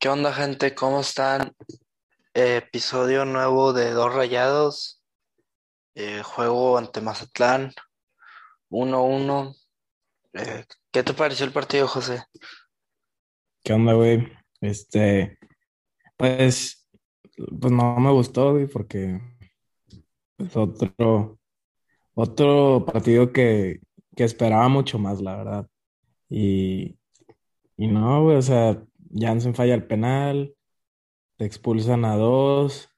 ¿Qué onda, gente? ¿Cómo están? Episodio nuevo de Dos Rayados. Eh, juego ante Mazatlán. 1-1. Eh, ¿qué te pareció el partido, José? ¿Qué onda, güey? Este, pues, pues no me gustó, güey, porque es otro, otro partido que, que esperaba mucho más, la verdad. Y, y no, güey, o sea, Jansen falla el penal, te expulsan a dos,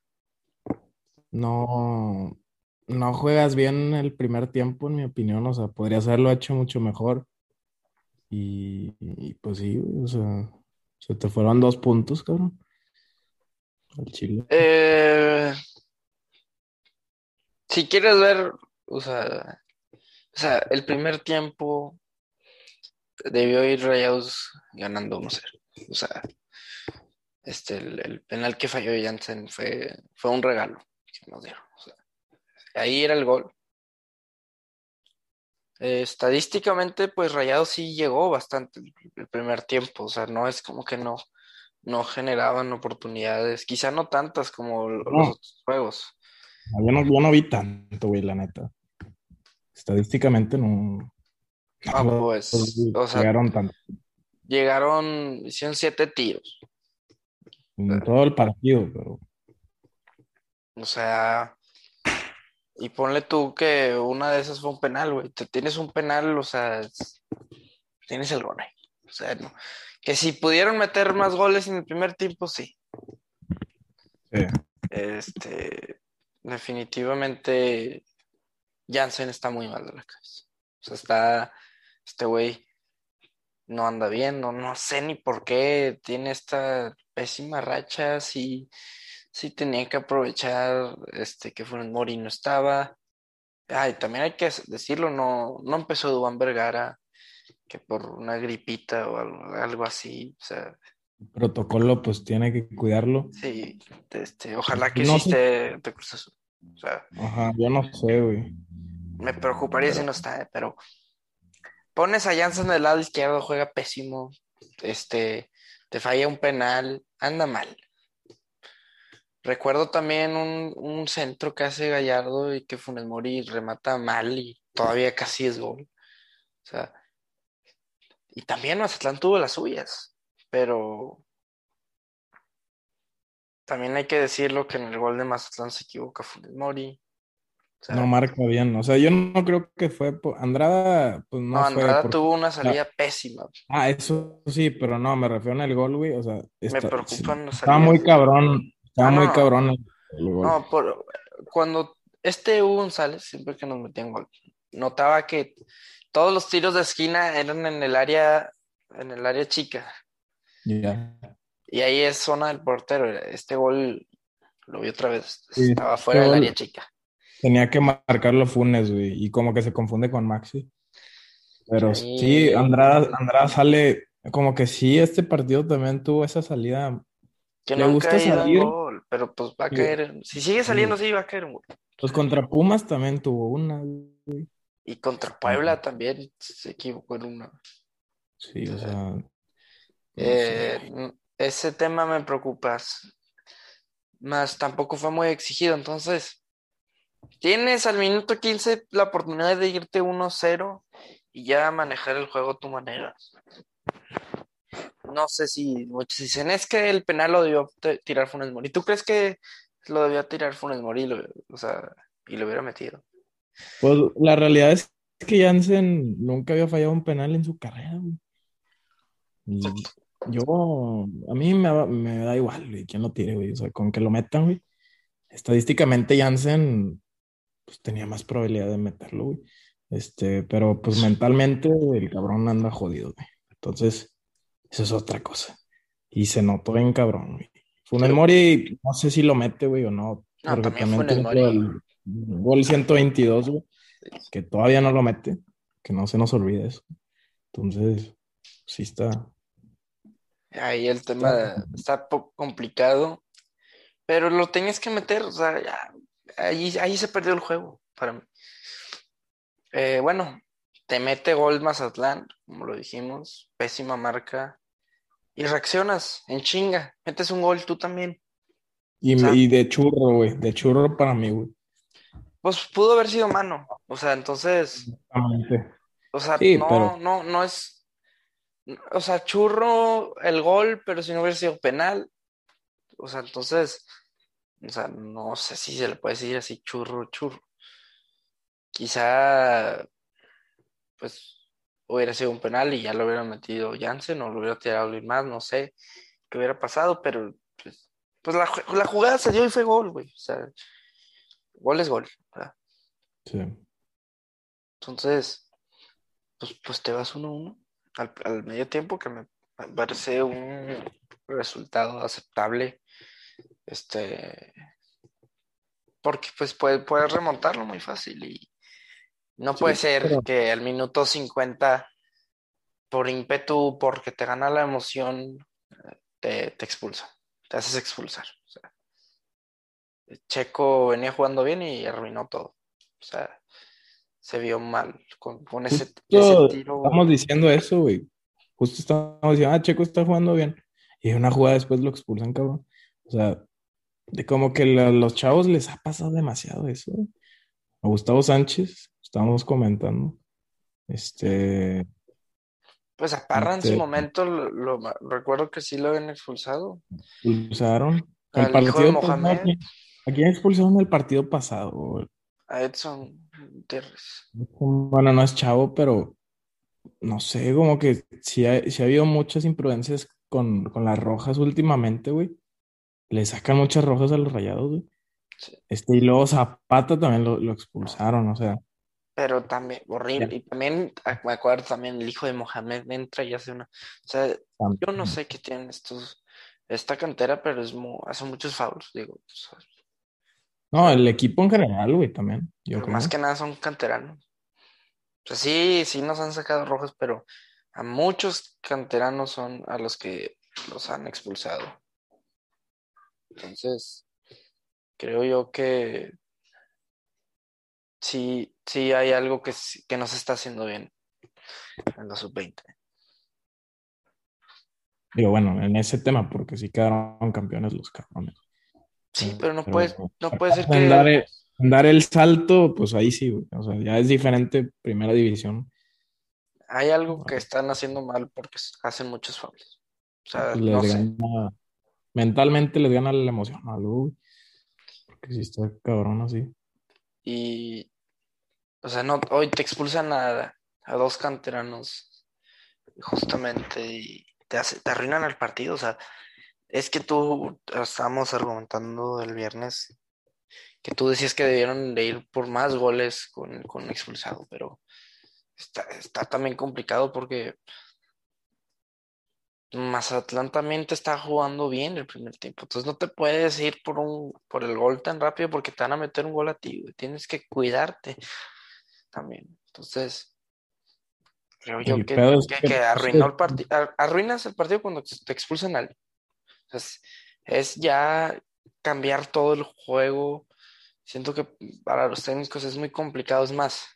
no, no juegas bien el primer tiempo, en mi opinión, o sea, podrías haberlo hecho mucho mejor. Y, pues sí, o sea, se te fueron dos puntos, cabrón, al Chile. Eh, si quieres ver, o sea, o sea, el primer tiempo debió ir Rayados ganando 1-0. O sea, este, el, el penal que falló Jansen fue, fue un regalo que nos dieron. O sea, ahí era el gol. Eh, estadísticamente, pues Rayado sí llegó bastante el, el primer tiempo. O sea, no es como que no, no generaban oportunidades, quizá no tantas como los No. otros juegos. Yo no, yo no vi tanto, güey, la neta. Estadísticamente no, Ah, no pues, o sea, llegaron tanto llegaron, hicieron siete tiros. en todo el partido, pero O sea, y ponle tú que una de esas fue un penal, güey. Te tienes un penal, o sea, es- tienes el gol. O sea, no. Que si pudieron meter más goles en el primer tiempo, sí. sí. Este, definitivamente, Jansen está muy mal de la cabeza. O sea, está, este güey no anda bien, no, no sé ni por qué tiene esta pésima racha, si, si tenía que aprovechar este, que Funes Mori no estaba. Ay, también hay que decirlo, no, no empezó Dubán Vergara, que por una gripita o algo, algo así, o sea, protocolo pues tiene que cuidarlo. sí, este, ojalá que No sí Azul. O sea, Ajá, yo no sé, güey. me preocuparía si no está, eh, pero pones a Jansen del lado izquierdo, juega pésimo, este, te falla un penal, anda mal. Recuerdo también un, un centro que hace Gallardo y que Funes Mori remata mal y todavía casi es gol. O sea, y también Mazatlán tuvo las suyas, pero también hay que decirlo que en el gol de Mazatlán se equivoca Funes Mori. O sea, No marca bien. O sea, yo no creo que fue por... Andrada, pues no, no, fue Andrada por- tuvo una salida pésima. Ah, eso sí, pero no, me refiero en el gol, güey. O sea, Me preocupan estaba muy cabrón. Estaba Ah, muy no. cabrón el, gol. No, por, cuando este Hugo González, siempre que nos metía en gol, notaba que todos los tiros de esquina eran en el área, en el área chica. Ya. Y ahí es zona del portero. Este gol lo vi otra vez. Sí, Estaba fuera este del gol- área chica. Tenía que marcarlo Funes, güey. Y como que se confunde con Maxi. Pero Sí. sí, Andrada, Andrada sale. Como que sí, este partido también tuvo esa salida. Que le nunca gusta salir. gol, pero pues va a Sí. caer. Si sigue saliendo así, va a caer gol. Pues contra Pumas también tuvo una. güey. Y contra Puebla también se equivocó en una. Sí, o sea. no Eh, sé. ese tema me preocupa. Más tampoco fue muy exigido. Entonces, tienes al minuto 15 la oportunidad de irte 1-0 y ya manejar el juego a tu manera. No sé si muchos dicen, es que el penal lo debió tirar Funes Mori. ¿Tú crees que lo debió tirar Funes Mori o sea, y lo hubiera metido? Pues la realidad es que Jansen nunca había fallado un penal en su carrera. Y yo, a mí me, me da igual, güey, quién lo tire, güey. O sea, con que lo metan, güey. Estadísticamente, Jansen pues, tenía más probabilidad de meterlo, güey. Este, pero pues mentalmente el cabrón anda jodido, güey. Entonces, eso es otra cosa. Y se notó bien cabrón, güey. Funes Mori, no sé si lo mete, güey, o no. No, Porque también Funes el gol 122, güey, que todavía no lo mete. Que no se nos olvide eso. Entonces, sí está. Ahí el tema está poco complicado, pero lo tenías que meter, o sea, ya, ahí, ahí se perdió el juego para mí. Eh, bueno, te mete gol Mazatlán, como lo dijimos, pésima marca, y reaccionas en chinga, metes un gol tú también. Y, O sea- y de churro, güey. De churro para mí, güey. Pues pudo haber sido mano. O sea, entonces, Exactamente. o sea, Sí, no, pero- no, no es, o sea, churro el gol, pero si no hubiera sido penal, o sea, entonces, o sea, no sé si se le puede decir así churro, churro. Quizá, pues, hubiera sido un penal y ya lo hubiera metido Jansen o lo hubiera tirado alguien más, no sé qué hubiera pasado, pero pues, pues la, ju- la jugada se dio y fue gol, güey. O sea, gol es gol. ¿verdad? Sí. Entonces, pues, pues te vas 1-1 al, al medio tiempo, que me parece un resultado aceptable. Este, porque pues puede- puedes remontarlo muy fácil y no Sí, puede ser pero- que al minuto 50, por ímpetu, porque te gana la emoción, te, te expulsa, te haces expulsar. O sea, Checo venía jugando bien y arruinó todo. O sea, se vio mal con, con ese, tiro. estamos diciendo eso, güey. Justo estamos diciendo, ah, Checo está jugando bien. Y una jugada después lo expulsan, cabrón. O sea, de como que la- los chavos les ha pasado demasiado eso. A Gustavo Sánchez, estábamos comentando. Este, Pues a Parra en su Este- momento lo, lo- recuerdo que sí lo habían expulsado. expulsaron. Al El hijo de partido Mohamed. pasado, ¿a quién expulsaron el partido pasado? güey? A Edson Gutiérrez. Bueno, no es chavo, pero no sé, como que sí ha, sí ha habido muchas imprudencias con, con las rojas últimamente, güey. Le sacan muchas rojas a los rayados, güey. Sí. Este, y luego Zapata también lo, lo expulsaron, o sea, Pero también, horrible. Ya. Y también, ah, me acuerdo también, el hijo de Mohamed entra y hace una. O sea, yo no sé qué tienen estos, esta cantera, pero es mu- hace muchos fouls, digo. o sea, No, el equipo en general, güey, también. Yo pero creo. más que nada son canteranos. O sea, sí, sí nos han sacado rojas, pero a muchos canteranos son a los que los han expulsado. Entonces, creo yo que sí, sí hay algo que, que no se está haciendo bien en la sub-20. Digo, bueno, en ese tema, porque sí quedaron campeones los cabrones. Sí, pero no Pero puede, no puede ser En dar, que... el- en dar el salto, pues ahí sí, güey. O sea, ya es diferente primera división. Hay algo que están haciendo mal porque hacen muchos fouls. O sea, Pues les no sé. gana, mentalmente les gana la emoción, algo, güey. Porque si está cabrón así. Y, o sea, no, hoy te expulsan a, a dos canteranos justamente y te, hace, te arruinan el partido. O sea, es que tú, estábamos argumentando el viernes que tú decías que debieron de ir por más goles con, con un expulsado, pero está, está también complicado porque Mazatlán también te está jugando bien el primer tiempo. Entonces no te puedes ir por un, por el gol tan rápido porque te van a meter un gol a ti, güey. Tienes que cuidarte también. Entonces, creo yo que, pedo es que- que, que arruinó el partido. Arruinas el partido cuando te expulsan a alguien. Es ya cambiar todo el juego. Siento que para los técnicos es muy complicado. Es más,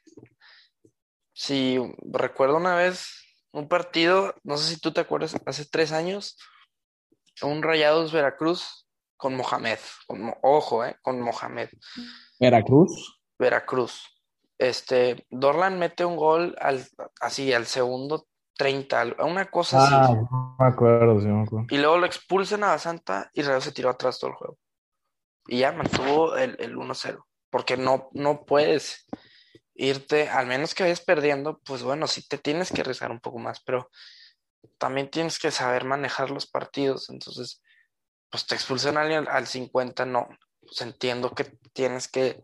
si recuerdo una vez un partido, no sé si tú te acuerdas, hace tres años, un Rayados Veracruz con Mohamed, con ojo, eh, con Mohamed, Veracruz. Veracruz. Este, Dorlan mete un gol al, así al segundo 30, al- una cosa Ah, así. no me acuerdo, sí me acuerdo. Y luego lo expulsan a Santa y Rayados se tiró atrás todo el juego. Y ya mantuvo el, el 1-0. Porque no, no puedes irte, al menos que vayas perdiendo, pues bueno, sí te tienes que arriesgar un poco más, pero también tienes que saber manejar los partidos. Entonces, pues te expulsan a alguien al 50, no. Pues entiendo que tienes que,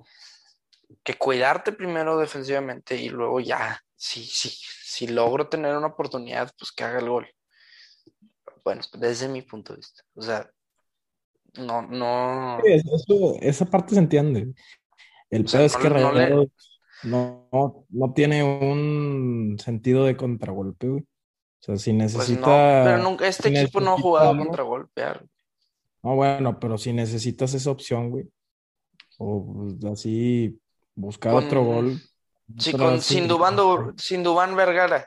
que cuidarte primero defensivamente y luego ya, si, si, si logro tener una oportunidad, pues que haga el gol. Bueno, desde mi punto de vista. O sea, no, no. Sí, eso- esa parte se entiende. El O sea, es que no le- no, no, no tiene un sentido de contragolpe, güey. O sea, si Pues necesita. no, pero nunca, este si equipo no ha jugado algo- contra golpear. No, bueno, pero si necesitas esa opción, güey. O pues, así buscar Con- otro gol. Sí, con así, sin Dubán, sin Dubán Vergara.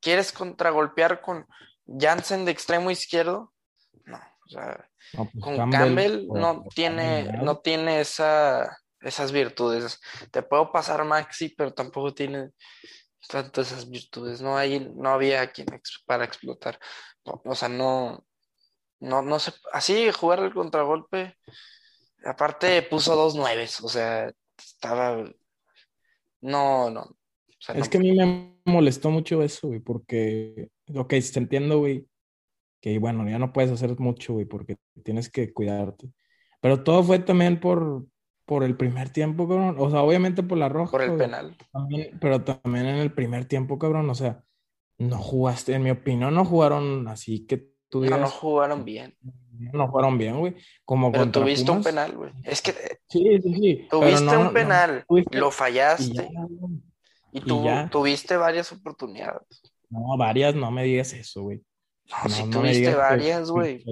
¿Quieres contragolpear con, Jansen de extremo izquierdo, no, o sea, No, pues con Campbell, no tiene, Campbell, no tiene esa, esas virtudes. Te puedo pasar Maxi, pero tampoco tiene tanto esas virtudes. No hay, no había quien ex- para explotar. O- O sea, no, no, no sé, así jugar el contragolpe. Aparte puso dos nueves, o sea, estaba, no, no. o sea, Es no- que a mí me molestó mucho eso, güey, porque, ok, te entiendo, güey, que bueno, ya no puedes hacer mucho, güey, porque tienes que cuidarte. Pero todo fue también por, por el primer tiempo, cabrón. O sea, obviamente por la roja, por el penal. también- pero también en el primer tiempo, cabrón, o sea, no jugaste, en mi opinión, no jugaron así que tú No, no jugaron bien. no jugaron bien, güey, como Pero tuviste un penal, güey. Es que Sí, sí, sí, tuviste no- un no- penal, tuviste- lo y fallaste ya, y, y tú ya. tuviste varias oportunidades. No, varias, no me digas eso, güey. No, No, si no tuviste varias, güey.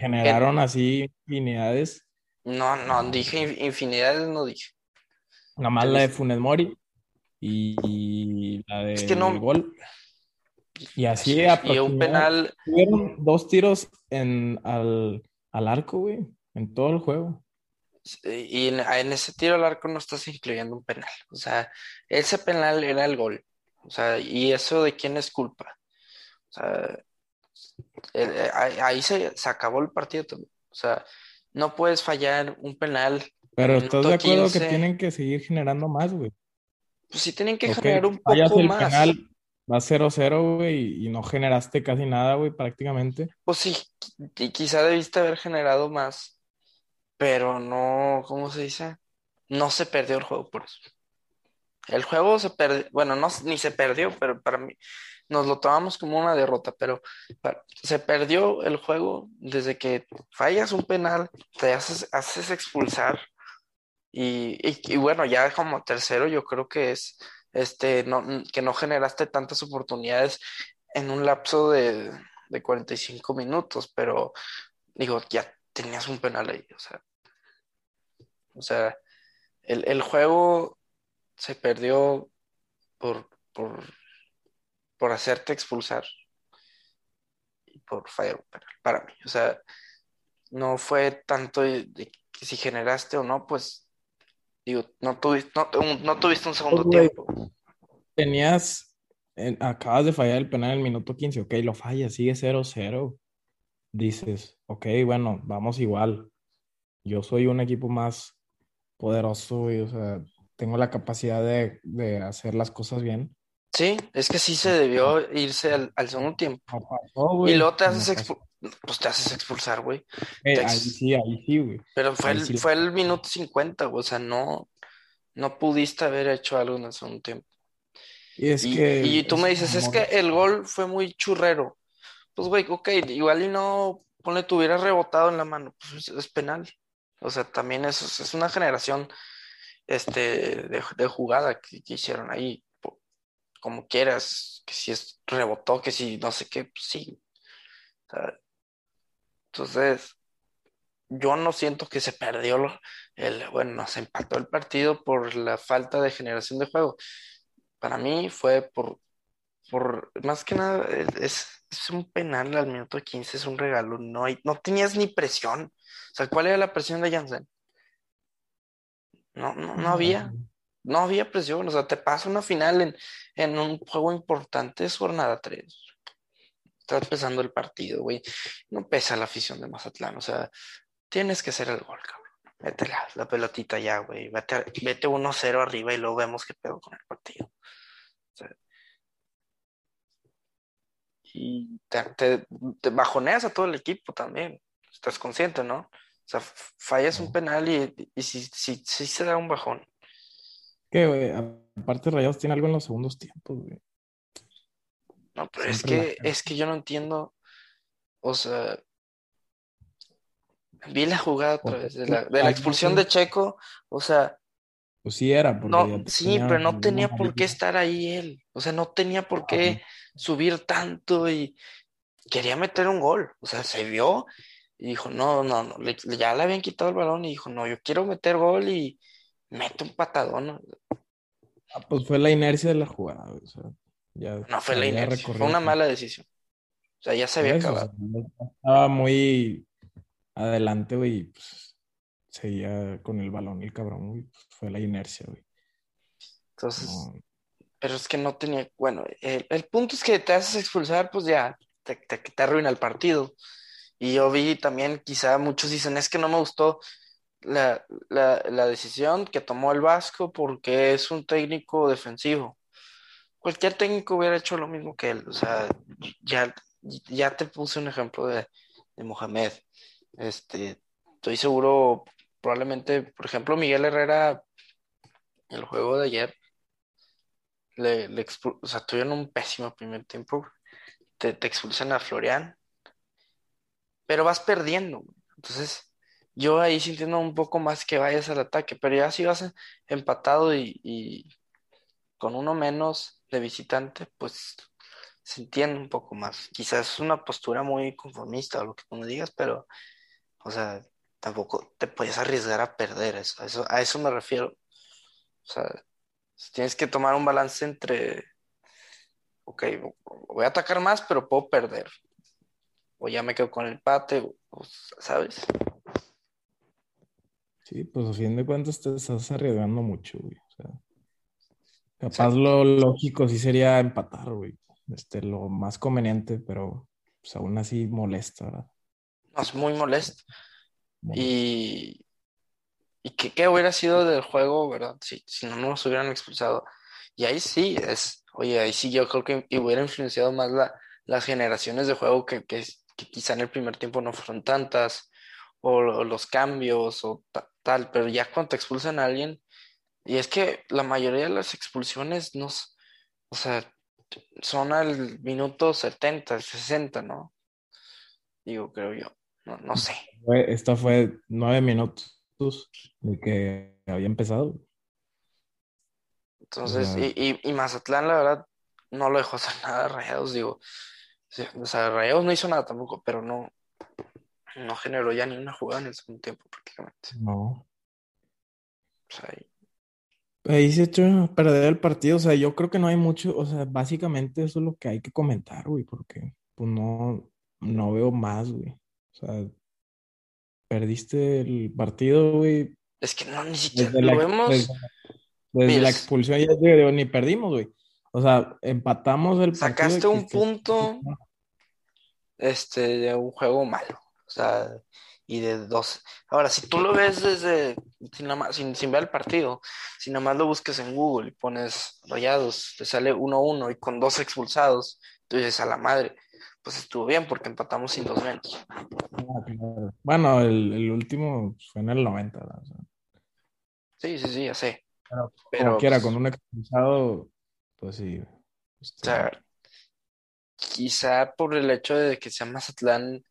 generaron así infinidades. No, no, dije inf- infinidades, no dije. Nada más la de Funes Mori y, y la del Es que no- gol. Y así Y un penal, Tuvieron dos tiros en, al, al arco, güey, en todo el juego. y en, en ese tiro al arco no estás incluyendo un penal. O sea, ese penal era el gol. O sea, y eso de quién es culpa. O sea, el- eh, ahí ahí se, se acabó el partido también. O sea, no puedes fallar un penal. Pero ¿estás de acuerdo 15. que tienen que seguir generando más, güey? Pues sí tienen que generar un fallas poco el más. penal, va 0-0, güey, y no generaste casi nada, güey, prácticamente. Pues sí, qui- quizá debiste haber generado más, pero no, ¿cómo se dice? No se perdió el juego por eso. El juego se perdió, bueno, no, ni se perdió, pero para mí nos lo tomamos como una derrota, pero se perdió el juego desde que fallas un penal, te haces, expulsar y, y- y bueno, ya como tercero yo creo que es este, no, que no generaste tantas oportunidades en un lapso de, de 45 minutos, pero digo, ya tenías un penal ahí, o sea, o sea, el, el juego se perdió por, por, por hacerte expulsar y por fallar un penal, para mí, o sea, no fue tanto de, de que si generaste o no, pues, digo, no tuviste, no, no tuviste un segundo Güey. tiempo. Tenías, en- acabas de fallar el penal en el minuto 15, ok, lo fallas, sigue 0-0. Dices, ok, bueno, vamos igual. Yo soy un equipo más poderoso y, o sea, tengo la capacidad de, de hacer las cosas bien. Sí, es que sí se debió irse al, al segundo tiempo. Pasó. Y luego te haces expulsar, pues te haces expulsar, güey. Eh, te ahí sí, ahí sí, güey. Pero fue Ahí el, sí. fue el minuto 50, güey. O sea, no, no pudiste haber hecho algo en el segundo tiempo. Y es Y, que... y tú me dices, es que el gol fue muy churrero. Pues, güey, ok, igual y no, ponle, te hubiera rebotado en la mano, pues es, es penal. O sea, también eso es, es una generación este, de, de jugada que, que hicieron ahí. Como quieras, que si es rebotó, que si no sé qué, pues sí. Entonces, yo no siento que se perdió el, bueno, se empató el partido por la falta de generación de juego. Para mí fue por, por más que nada, es, es un penal al minuto 15, es un regalo. No, hay, no tenías ni presión. O sea, ¿cuál era la presión de Jansen? No, no, no había, no había presión. O sea, te pasa una final en, en un juego importante, es jornada 3. Está empezando el partido, güey. No pesa la afición de Mazatlán. O sea, tienes que hacer el gol, cabrón. Vete la, la pelotita ya, güey. Vete, vete 1-0 arriba y luego vemos qué pedo con el partido. O sea, y te, te- te bajoneas a todo el equipo también. Estás consciente, ¿no? O sea, fallas un penal y, y sí, sí, sí se da un bajón. Que, güey, aparte Rayados tiene algo en los segundos tiempos, güey. No, pero es que, es que yo no entiendo. O sea, vi la jugada otra ¿Por vez de la, de la expulsión de Checo. O sea, Pues sí era, porque no, sí, pero no tenía por qué estar ahí él. O sea, no tenía por qué subir tanto y quería meter un gol. O sea, se vio y dijo, no, no, no, le- ya le habían quitado el balón y dijo, no, yo quiero meter gol y mete un patadón. Ah, pues fue la inercia de la jugada, o sea, ya No fue la inercia, fue una mala decisión. O sea, ya se había Eso, o acabado. sea, estaba muy adelante, güey, y pues seguía con el balón el cabrón, güey. pues, fue la inercia, güey. Entonces, No, pero es que no tenía, bueno, el, el punto es que te haces expulsar, pues ya te, te, te arruina el partido. Y yo vi también, quizá muchos dicen, es que no me gustó la, la, la decisión que tomó el Vasco porque es un técnico defensivo. Cualquier técnico hubiera hecho lo mismo que él. O sea, ya, ya te puse un ejemplo de, de Mohamed. Este, estoy seguro, probablemente, por ejemplo, Miguel Herrera, el juego de ayer, le, le o sea, tuvieron un pésimo primer tiempo. Te, te expulsan a Florian, pero vas perdiendo. Entonces, yo ahí sintiendo un poco más que vayas al ataque, pero ya si vas empatado y, con uno menos de visitante, pues se entiende un poco más. Quizás es una postura muy conformista o lo que tú me digas, pero, o sea, tampoco te puedes arriesgar a perder eso. A eso, a eso me refiero. O sea, tienes que tomar un balance entre, ok, voy a atacar más, pero puedo perder. O ya me quedo con el empate, ¿sabes? Sí, pues a fin de cuentas te estás arriesgando mucho, güey. O sea, capaz lo lógico sí sería empatar, güey. Este, lo más conveniente, pero pues aún así molesta, ¿verdad? No, es muy molesto. Molesta. Y, y que qué hubiera sido del juego, ¿verdad? Si, si no nos hubieran expulsado. Y ahí sí, es, oye, ahí sí yo creo que hubiera influenciado más la, las generaciones de juego que, que, que quizá en el primer tiempo no fueron tantas, o, lo- los cambios, o ta- tal, pero ya cuando te expulsan a alguien, y es que la mayoría de las expulsiones no, o sea, son al minuto 70, 60, ¿no? Digo, creo yo, no, no sé. Esta fue nueve minutos de que había empezado. Entonces, y, y, y Mazatlán, la verdad, no lo dejó hacer nada Rayados, digo. O sea, Rayados no hizo nada tampoco, pero no, no generó ya ni una jugada en el segundo tiempo prácticamente. no. O sea, y- Ahí se echó a perder el partido. O sea, yo creo que no hay mucho. O sea, básicamente eso es lo que hay que comentar, güey, porque pues no, no veo más, güey. O sea, perdiste el partido, güey. es que no, ni siquiera Desde lo vemos. desde, desde la expulsión ya digo, ni perdimos, güey. O sea, empatamos el partido sacaste un que, que- punto este, de un juego malo. Sea, y de dos. Ahora, si tú lo ves desde, sin, sin, sin ver el partido, si nada más lo buscas en Google y pones rayados, te sale 1-1 y con dos expulsados, tú dices a la madre, pues estuvo bien porque empatamos sin dos menos. Ah. Bueno, el, el último fue en el 90, ¿verdad? O sea, Sí, sí, sí, ya sé. pero como Pero, quiera, pues, con un expulsado, pues sí. o este, sea, quizá por el hecho de que sea Mazatlán,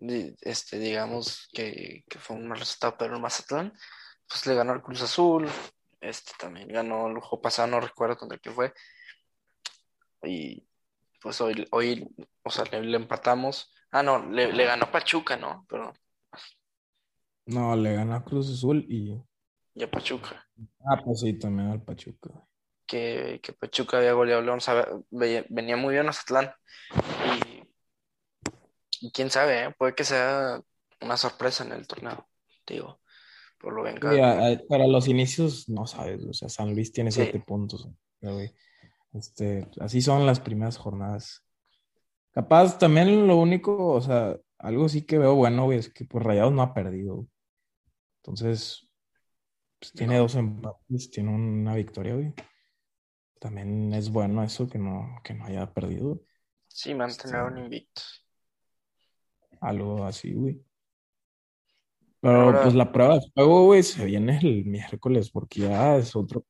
este, digamos que, que fue un mal resultado, pero el Mazatlán, pues le ganó al Cruz Azul, este también ganó el juego pasado, no recuerdo contra qué fue, y pues hoy, hoy o sea, le, le empatamos. Ah, no, le, le ganó Pachuca, ¿no? Pero no, le ganó a Cruz Azul y. ya Pachuca, Ah, pues sí, también al Pachuca. que, que Pachuca había goleado a León, sabe- ve- venía muy bien Mazatlán, y, y quién sabe, ¿eh? Puede que sea una sorpresa en el torneo, digo, por lo venga. A- para los inicios, no sabes, o sea, San Luis tiene Sí. siete puntos. Este, así son las primeras jornadas. Capaz, también lo único, o sea, algo sí que veo bueno, güey, es que pues Rayados no ha perdido. Entonces, pues, tiene No. dos empates, tiene una victoria, güey. También es bueno eso que no, que no haya perdido. Sí, mantener Este- invictos. Algo así, güey. Pero ahora- pues la prueba de fuego, güey, se viene el miércoles, porque ya es otro,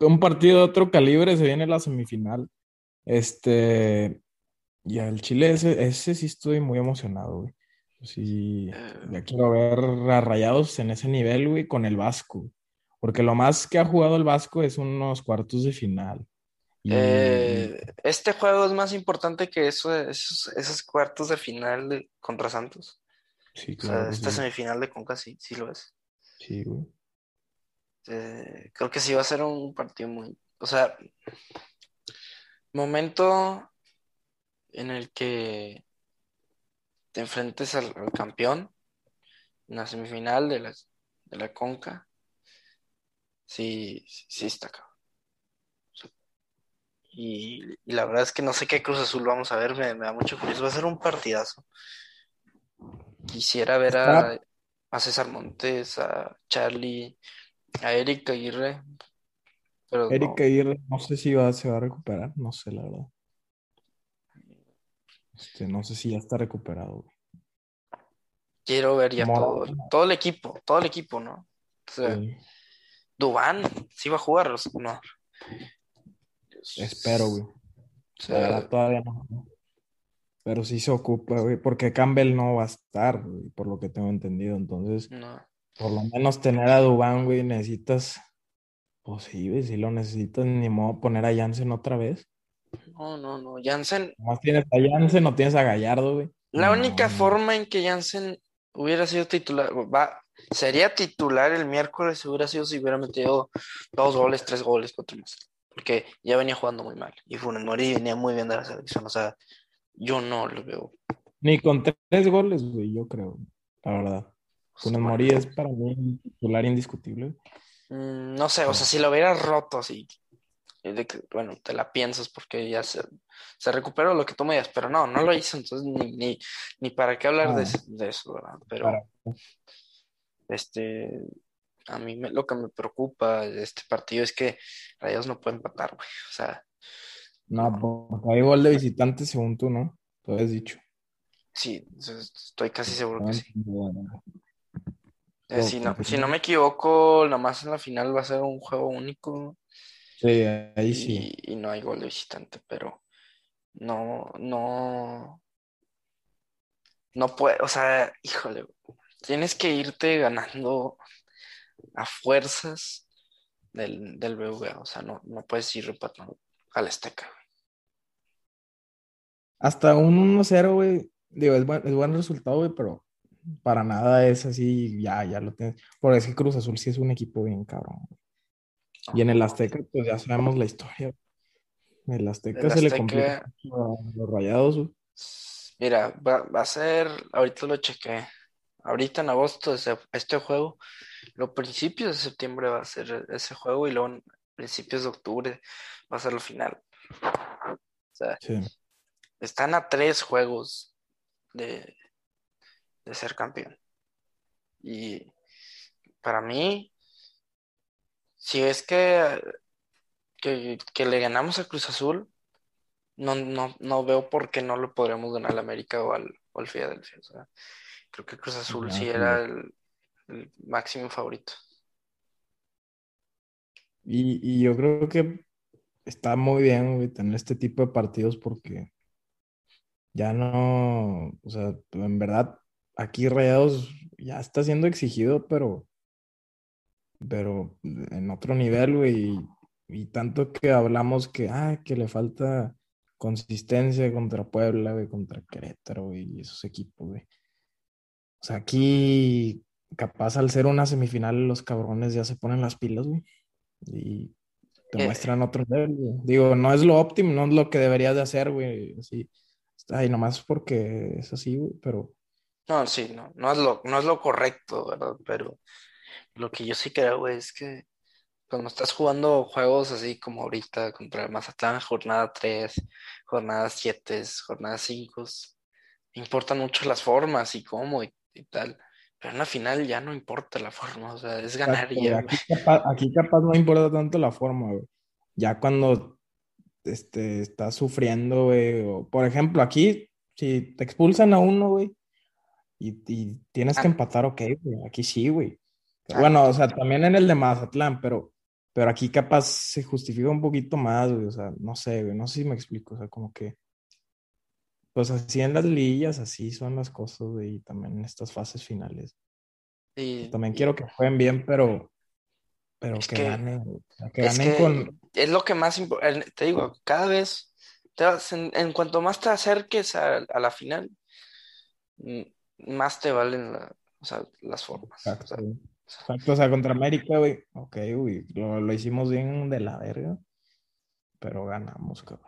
un partido de otro calibre, se viene la semifinal. Este, ya el Chile, ese, ese sí estoy muy emocionado, güey. Sí, Eh. ya quiero ver a Rayados en ese nivel, güey, con el Vasco. Porque lo más que ha jugado el Vasco es unos cuartos de final. Y, Eh, este juego es más importante que eso, esos, esos cuartos de final de- contra Santos. sí, O sea, claro que esta sí. semifinal de Conca sí, sí lo es. Sí, güey. Eh, creo que sí va a ser un partido muy, o sea, momento en el que te enfrentes al, al campeón en la semifinal de la, de la Conca, sí, sí está cabrón. Y, y la verdad es que no sé qué Cruz Azul vamos a ver, me, me da mucho curioso. Va a ser un partidazo. Quisiera ver a, a César Montes, a Charlie, a Eric Aguirre, pero Eric no, Aguirre, no sé si va, se va a recuperar, no sé, la verdad. Este, no sé si ya está recuperado. quiero ver ya todo, todo el equipo, todo el equipo, ¿no? O sea, sí, Dubán, sí va a jugar, o no. Espero, güey. La verdad, todavía no. Pero sí se ocupa, güey, porque Campbell no va a estar, güey, por lo que tengo entendido. Entonces, no. por lo menos tener a Dubán, güey, necesitas, pues sí, güey, si lo necesitas, ni modo poner a Jansen otra vez. No, no, no. Jansen, Nomás tienes a Jansen, no tienes a Gallardo, güey. la No, única no. forma en que Jansen hubiera sido titular, va, sería titular el miércoles, hubiera sido si hubiera metido dos goles, tres goles, cuatro más. Porque ya venía jugando muy mal. Y Funes Mori venía muy bien de la selección. O sea, yo no lo veo. Ni con tres goles, güey, yo creo, la verdad. Funes Mori es para mí un titular indiscutible. mm, no sé, o sea, si lo hubiera roto así, de que, bueno, te la piensas porque ya se, se recuperó lo que tú me digas, pero no, no lo hizo, entonces ni, ni, ni para qué hablar de, Ah, de eso, ¿verdad? Pero para. este, a mí me- lo que me preocupa de este partido es que Rayos no puede empatar, güey. O sea, No, porque hay gol de visitante según tú, ¿no? Tú has dicho. sí, estoy casi seguro que sí. bueno, Eh, si no, si no me equivoco, nomás en la final va a ser un juego único sí, ahí sí. y, y no hay gol de visitante, pero no, no, no puede, o sea, híjole, tienes que irte ganando a fuerzas del, del BBVA, o sea, no, no puedes ir empatando al Azteca. Hasta un 1-0, güey. Digo, es buen, es buen resultado, güey, pero para nada es así, ya, ya lo tienes. Porque es que Cruz Azul sí es un equipo bien cabrón. Y en el Azteca, pues ya sabemos la historia. En el Azteca El se le complica a los rayados, güey. mira, va, va a ser, ahorita lo chequé, ahorita en agosto ese- este juego, los principios de septiembre va a ser ese juego y luego principios de octubre va a ser la final. O sea, Sí. están a tres juegos de, de ser campeón. Y para mí, si es que, que, que le ganamos a Cruz Azul, no, no, no veo por qué no le podríamos ganar al América o al, o al. O sea, creo que Cruz Azul sí era el, el máximo favorito. Y, y yo creo que está muy bien, güey, tener este tipo de partidos porque ya no, o sea, en verdad, aquí Rayados ya está siendo exigido, pero, pero en otro nivel, güey, y, y tanto que hablamos que, ah, que le falta consistencia contra Puebla, güey, contra Querétaro, güey, y esos equipos, güey. O sea, aquí, capaz al ser una semifinal, los cabrones ya se ponen las pilas, güey, y te Eh, muestran otro nivel, güey. Digo, no es lo óptimo, no es lo que deberías de hacer, güey, así. Ay, nomás porque es así, güey, pero no, sí, no, no es lo, no es lo correcto, ¿verdad? Pero lo que yo sí creo, güey, es que cuando estás jugando juegos así como ahorita contra el Mazatlán, jornada 3, jornada 7, jornada 5, importan mucho las formas y cómo y, y tal. Pero en la final ya no importa la forma, o sea, es ganar exacto, y ya. Aquí capaz, aquí capaz no importa tanto la forma, güey. Ya cuando este, estás sufriendo, güey, o por ejemplo, aquí, si te expulsan a uno, güey, y, y tienes que Ah, empatar, ok, güey, aquí sí, güey. ah, Bueno, no, o sea, también en el de Mazatlán, pero, pero aquí capaz se justifica un poquito más, güey, o sea, no sé, güey, no sé si me explico, o sea, como que, pues así en las liguillas, así son las cosas, güey, y también en estas fases finales. y, También y quiero que jueguen bien, pero, pero es que que, ganen, que es ganen que con, es lo que más te digo, cada vez, te vas- en, en cuanto más te acerques a, a la final, más te valen la- o sea, las formas. O sea. Exacto, o sea, contra América, güey, ok, güey, lo, lo hicimos bien de la verga, pero ganamos, cabrón.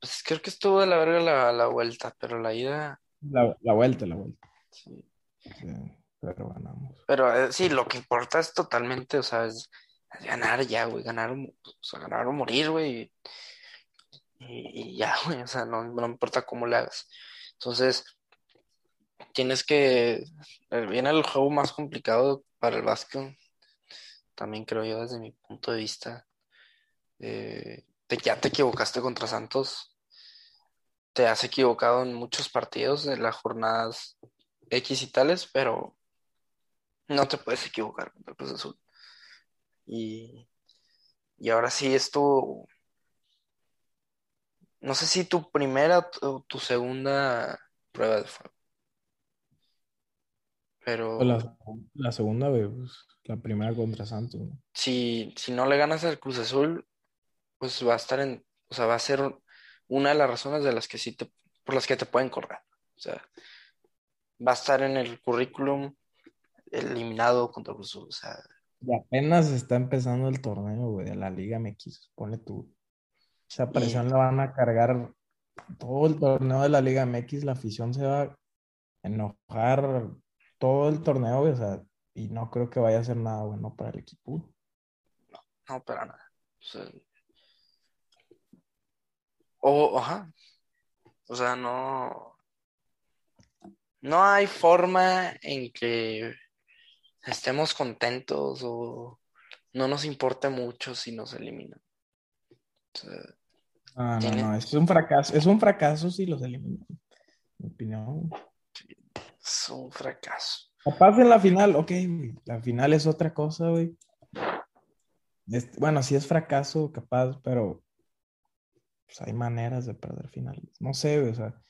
Pues creo que estuvo de la verga la, la vuelta, pero la ida. La, la vuelta, la vuelta. Sí. Sí, pero ganamos. Pero eh, sí, lo que importa es totalmente, o sea, es, es ganar ya, güey, ganar, o sea, ganar o morir, güey. Y, y ya, güey, o sea, no, no importa cómo le hagas. Entonces, tienes que. eh, Viene el juego más complicado para el básquet, también creo yo, desde mi punto de vista. Eh, te, ya te equivocaste contra Santos, te has equivocado en muchos partidos de las jornadas X y tales, pero no te puedes equivocar contra Cruz Azul. Y, y ahora sí es tu, no sé si tu primera o tu segunda prueba de fuego, pero la, la segunda, la primera contra Santos, ¿no? si, si no le ganas al Cruz Azul, pues va a estar en, o sea, va a ser una de las razones de las que sí te, por las que te pueden correr. O sea, va a estar en el currículum eliminado contra Cruz. O sea, Y apenas está empezando el torneo, güey, de la Liga MX, pone tú. Esa y presión la van a cargar todo el torneo de la Liga MX, la afición se va a enojar todo el torneo, güey, o sea, y no creo que vaya a ser nada bueno para el equipo. no, para nada. O sea, o, ajá, o sea, no, no hay forma en que estemos contentos o no nos importe mucho si nos eliminan. O sea, Ah, no, no, es un fracaso, es un fracaso si los eliminan, mi opinión. es un fracaso. Capaz en la final, ok, güey, la final es otra cosa, güey. Es- bueno, sí es fracaso, capaz, pero pues, hay maneras de perder finales. No sé, o sea,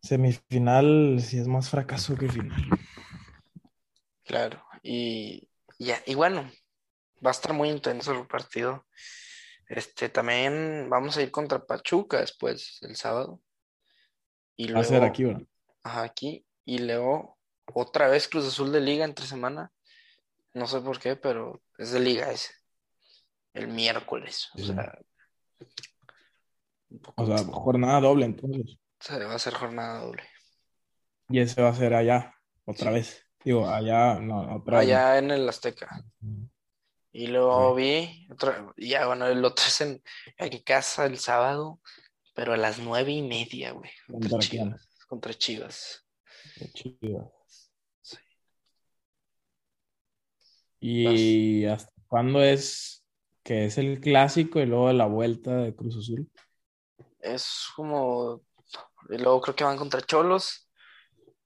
semifinal sí es más fracaso que final. Claro, y, ya, y bueno, va a estar muy intenso el partido. Este, también vamos a ir contra Pachuca después, el sábado. Y Va a ser luego, aquí, ¿verdad? ajá, aquí, y luego otra vez Cruz Azul de Liga entre semana. No sé por qué, pero es de Liga ese, el miércoles. O sea, O sea, jornada doble, entonces. o sea, va a ser jornada doble. Y ese va a ser allá, otra Sí, vez. Digo, allá, no, otra vez allá en el Azteca. Y luego Ok. vi, otra, ya bueno, el otro es en, en casa el sábado, pero a las nueve y media, güey, contra ¿Contra? Chivas, contra Chivas. Chido. Sí. Vas- ¿Y hasta cuándo es que es el clásico y luego la vuelta de Cruz Azul? Es como, y luego creo que van contra Cholos,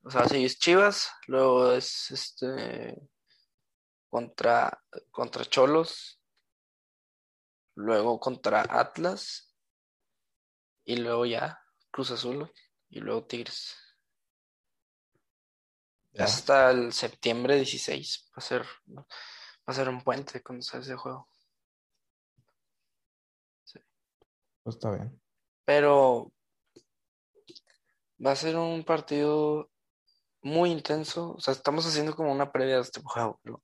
o sea, sí, es Chivas, luego es este contra, contra Cholos, luego contra Atlas, y luego ya Cruz Azul, y luego Tigres. Ya, Hasta el septiembre 16 va a ser, va a ser un puente cuando sea ese juego. Sí. Pues está bien. Pero va a ser un partido muy intenso. O sea, estamos haciendo como una previa de este juego, pero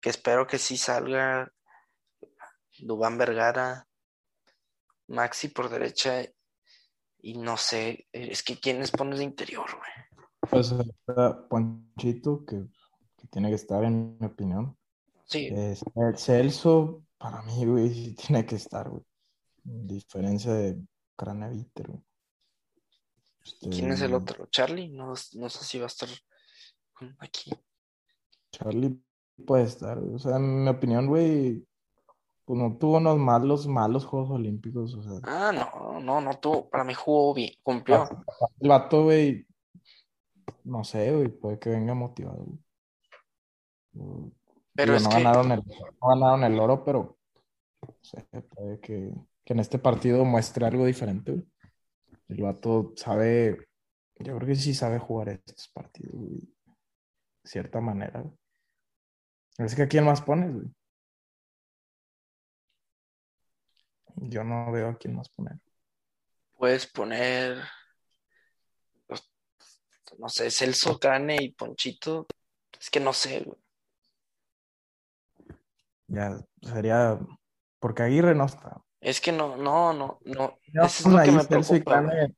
que espero que sí salga Dubán Vergara, Maxi por derecha y no sé, es que quiénes pones de interior, güey. Pues está Ponchito, que, que tiene que estar, en mi opinión. Sí, el Celso, para mí, güey, sí tiene que estar, güey. En diferencia de Craneviter, güey. ¿y quién es el Este, otro? Charlie, no, no sé si va a estar aquí. Charlie puede estar. O sea, en mi opinión, güey, pues no tuvo unos malos, malos Juegos Olímpicos. O sea, Ah, no, no, no tuvo, para mí jugó bien, cumplió. el vato, güey, no sé, güey, puede que venga motivado, güey. Pero Digo, es no que, ganaron el, no ganaron el oro, pero no sé, puede que, que en este partido muestre algo diferente, güey. El vato sabe, yo creo que sí sabe jugar estos partidos, güey, de cierta manera, güey. Es que a quién más pones, güey. Yo no veo a quién más poner. puedes poner, pues, no sé, Celso, Cane y Ponchito. Es que no sé, güey. Ya sería, porque Aguirre no está. Es que no, no, no, no. No, Eso es lo que me y preocupa. güey.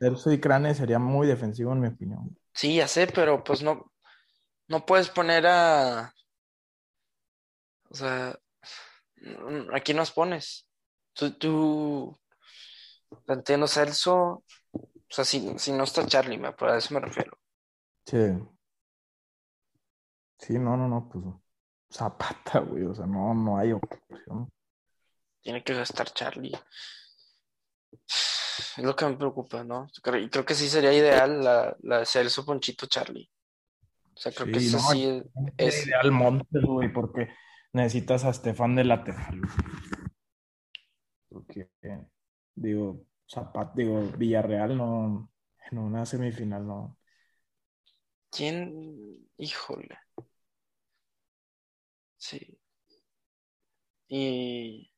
Crane, y Crane sería muy defensivo en mi opinión. Sí, ya sé, pero pues no, no puedes poner a. O sea, aquí nos pones. Tú, tú, entiendo Celso. O sea, si, si no está Charlie, me, a eso me refiero. Sí. Sí, no, no, no, pues Zapata, güey, o sea, no, no hay opción. Tiene que estar Charlie. Es lo que me preocupa, ¿no? Creo, y creo que sí sería ideal la, la de Celso Ponchito Charlie. O sea, creo que Sí, eso no, sí Es es. ideal Montes, güey, porque necesitas a Estefan de lateral. Porque, digo, Zapata, digo, Villarreal no, en una semifinal no. ¿Quién? Híjole. Sí. Y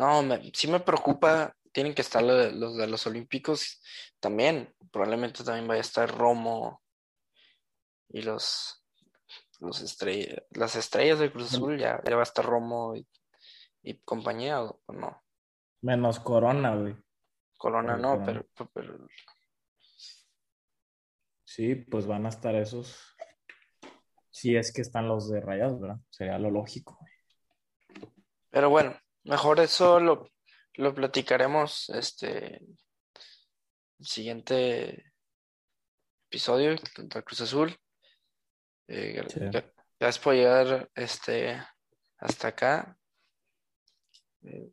no, me, sí me preocupa. Tienen que estar de- los de los Olímpicos también. Probablemente también vaya a estar Romo y los, los estrella- las estrellas de Cruz Azul. Ya, ya va a estar Romo y, y compañía, o o no. Menos Corona, güey. Corona no, Corona. pero, pero Sí, pues van a estar esos. Si es que están los de Rayas, ¿verdad? Sería lo lógico. güey. Pero bueno, mejor eso lo, lo platicaremos este el siguiente episodio contra Cruz Azul. Eh, Sí. gra- gracias por llegar este, hasta acá. Eh,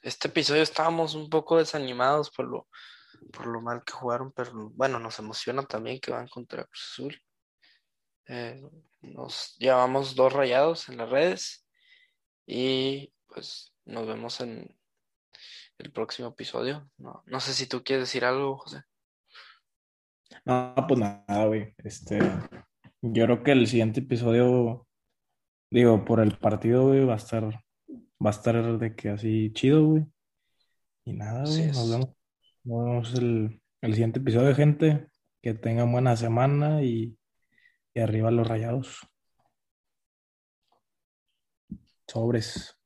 Este episodio estábamos un poco desanimados por lo, por lo mal que jugaron, pero bueno, nos emociona también que van contra Cruz Azul. Eh, nos llevamos dos rayados en las redes y pues nos vemos en el próximo episodio. No, no sé si tú quieres decir algo, José. No, pues nada, güey. Este, yo creo que el siguiente episodio, digo, por el partido, güey, va a estar, va a estar de que así chido, güey. Y nada, güey, nos vemos. Nos vemos el, el siguiente episodio, gente. Que tengan buena semana y, y arriba los rayados. Sobres.